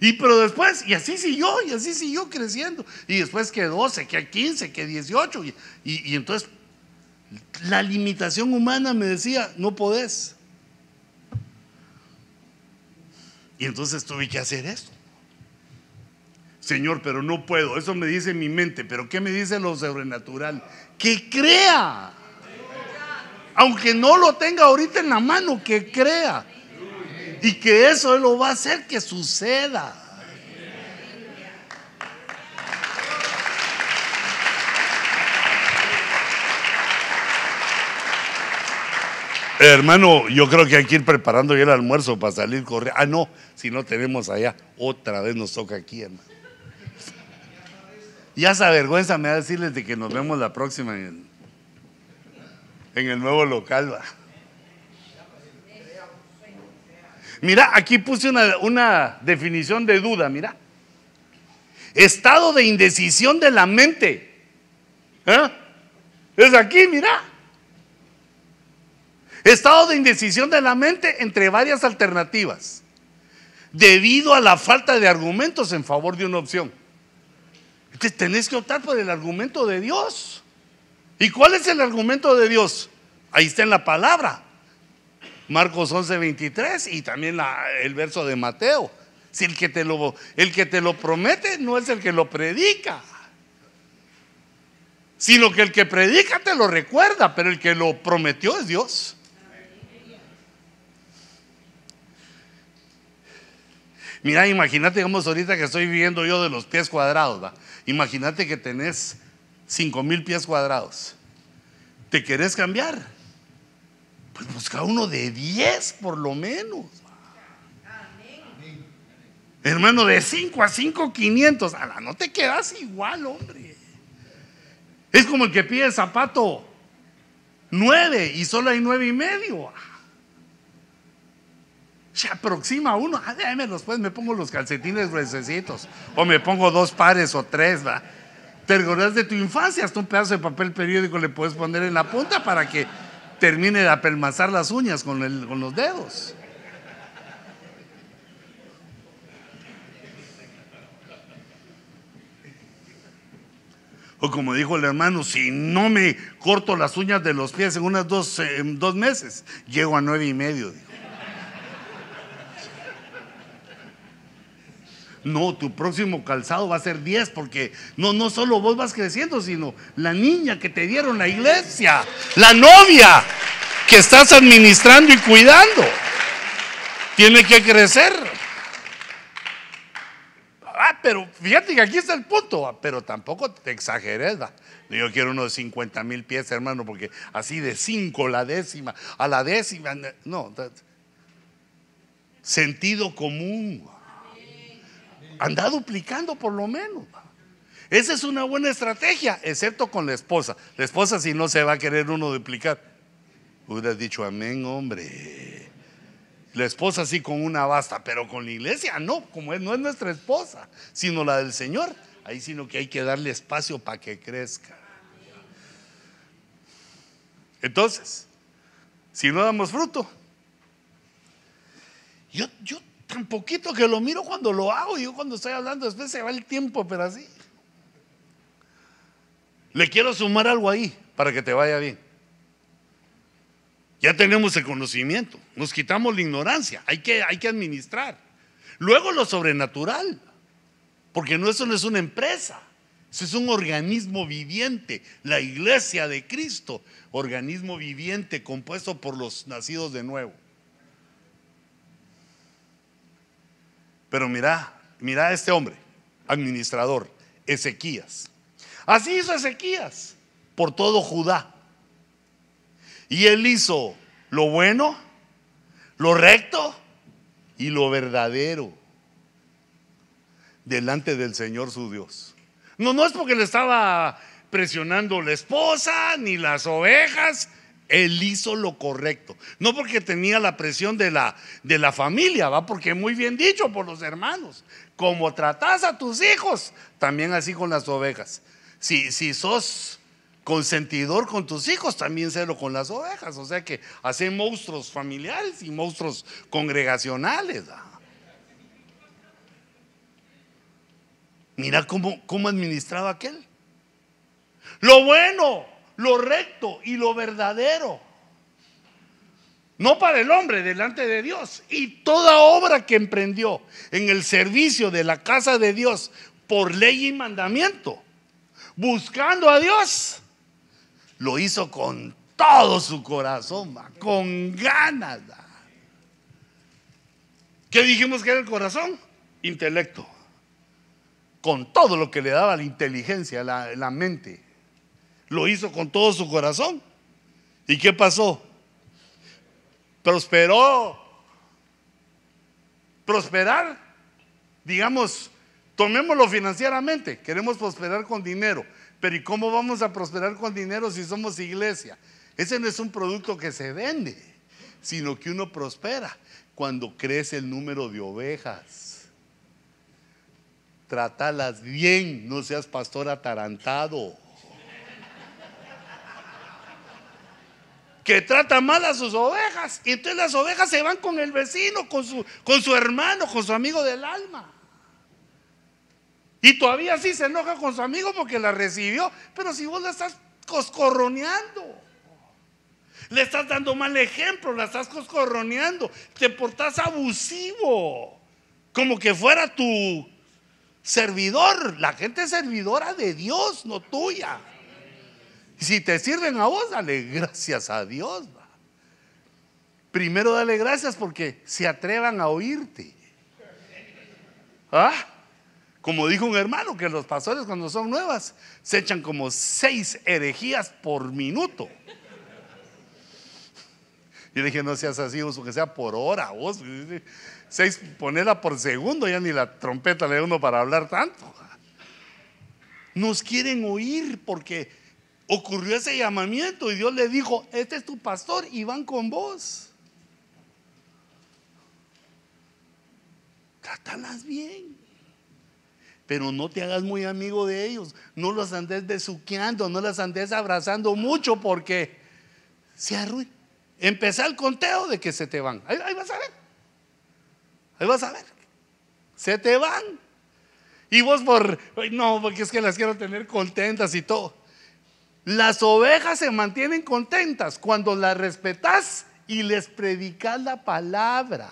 Y pero después, y así siguió, y así siguió creciendo. Y después que 12, que 15, que 18. Y, y, entonces la limitación humana me decía, no podés. Y entonces tuve que hacer esto. Señor, pero no puedo. Eso me dice mi mente. Pero ¿qué me dice lo sobrenatural? Que crea. Aunque no lo tenga ahorita en la mano, que crea. Y que eso lo va a hacer que suceda. Hermano, yo creo que hay que ir preparando ya el almuerzo para salir corriendo. Ah, no, si no tenemos allá, otra vez nos toca aquí, hermano. Ya esa vergüenza me da decirles de que nos vemos la próxima en el nuevo local. ¿va? Mira, aquí puse una, definición de duda, mira. Estado de indecisión de la mente. ¿Eh? Es aquí, mira. Estado de indecisión de la mente entre varias alternativas, debido a la falta de argumentos en favor de una opción. Entonces tenés que optar por el argumento de Dios. ¿Y cuál es el argumento de Dios? Ahí está en la palabra. Marcos 11, 23 y también el verso de Mateo. Si el que, te lo, el que te lo promete no es el que lo predica, sino que el que predica te lo recuerda, pero el que lo prometió es Dios. Mira, imagínate, digamos, ahorita que estoy viviendo yo de los pies cuadrados, imagínate que tenés 5 mil pies cuadrados. ¿Te querés cambiar? Pues busca uno de 10 por lo menos. Hermano, de 5 a 5, 500. No te quedas igual, hombre. Es como el que pide zapato 9 y solo hay 9 y medio. Se aproxima uno. Ah, démelos, pues me pongo los calcetines gruesecitos. O me pongo dos pares o tres, va. Te recordás de tu infancia, hasta un pedazo de papel periódico le puedes poner en la punta para que termine de apelmazar las uñas con, los dedos. O como dijo el hermano, si no me corto las uñas de los pies en unas dos, dos meses, llego a nueve y medio. No, tu próximo calzado va a ser diez porque no, no solo vos vas creciendo, sino la niña que te dieron la iglesia, la novia que estás administrando y cuidando, tiene que crecer. Ah, pero fíjate que aquí está el punto, pero tampoco te exageres. Yo quiero uno de 50 mil pies, hermano, porque así de cinco la décima, a la décima, no. Sentido común. Anda duplicando por lo menos. Esa es una buena estrategia, excepto con la esposa. La esposa si no se va a querer uno duplicar. Hubieras dicho amén, hombre. La esposa sí con una basta, pero con la iglesia no, como no es nuestra esposa, sino la del Señor. Ahí sino que hay que darle espacio para que crezca. Entonces, si no damos fruto, yo, yo tan poquito que lo miro cuando lo hago, yo cuando estoy hablando, después se va el tiempo, pero así. Le quiero sumar algo ahí para que te vaya bien. Ya tenemos el conocimiento, nos quitamos la ignorancia, hay que, hay que administrar. Luego lo sobrenatural, porque no, eso no es una empresa, eso es un organismo viviente, la iglesia de Cristo, organismo viviente compuesto por los nacidos de nuevo. Pero mira, mira este hombre, administrador, Ezequías. Así hizo Ezequías por todo Judá. Y él hizo lo bueno, lo recto y lo verdadero delante del Señor su Dios. No, no es porque le estaba presionando la esposa ni las ovejas. Él hizo lo correcto. No porque tenía la presión de la, de la familia, va, porque muy bien dicho por los hermanos. Como tratás a tus hijos, también así con las ovejas. Si, si sos consentidor con tus hijos, también sélo con las ovejas. O sea que hacen monstruos familiares y monstruos congregacionales. Mira cómo, cómo administraba aquel. Lo bueno, lo recto y lo verdadero. No para el hombre, delante de Dios. Y toda obra que emprendió en el servicio de la casa de Dios por ley y mandamiento, buscando a Dios, lo hizo con todo su corazón, con ganas. ¿Qué dijimos que era el corazón? Intelecto. Con todo lo que le daba la inteligencia, la, la mente. Lo hizo con todo su corazón. ¿Y qué pasó? Prosperó. Prosperar, digamos, tomémoslo financieramente. Queremos prosperar con dinero. Pero ¿y cómo vamos a prosperar con dinero si somos iglesia? Ese no es un producto que se vende, sino que uno prospera cuando crece el número de ovejas. Trátalas bien, no seas pastor atarantado. Que trata mal a sus ovejas. Y entonces las ovejas se van con el vecino, con su, con su hermano, con su amigo del alma. Y todavía sí se enoja con su amigo porque la recibió. Pero si vos la estás coscorroneando, le estás dando mal ejemplo, la estás coscorroneando, te portás abusivo, como que fuera tu servidor. La gente es servidora de Dios, no tuya. Si te sirven a vos, dale gracias a Dios. Primero dale gracias porque se atrevan a oírte. ¿Ah? Como dijo un hermano, que los pastores cuando son nuevas se echan como seis herejías por minuto. Y le dije, no seas así, vos, que sea por hora, vos. Seis, ponerla por segundo, ya ni la trompeta le da uno para hablar tanto. Nos quieren oír porque ocurrió ese llamamiento y Dios le dijo, este es tu pastor y van con vos. Trátalas bien. Pero no te hagas muy amigo de ellos. No los andes besuqueando, no las andes abrazando mucho porque se arruina. Empezá el conteo de que se te van. Ahí, ahí vas a ver. Ahí vas a ver. Se te van. Y vos por, no, porque es que las quiero tener contentas y todo. Las ovejas se mantienen contentas cuando las respetas y les predicas la palabra.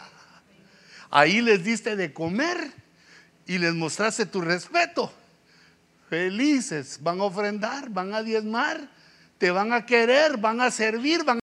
Ahí les diste de comer y les mostraste tu respeto. Felices, van a ofrendar, van a diezmar, te van a querer, van a servir, van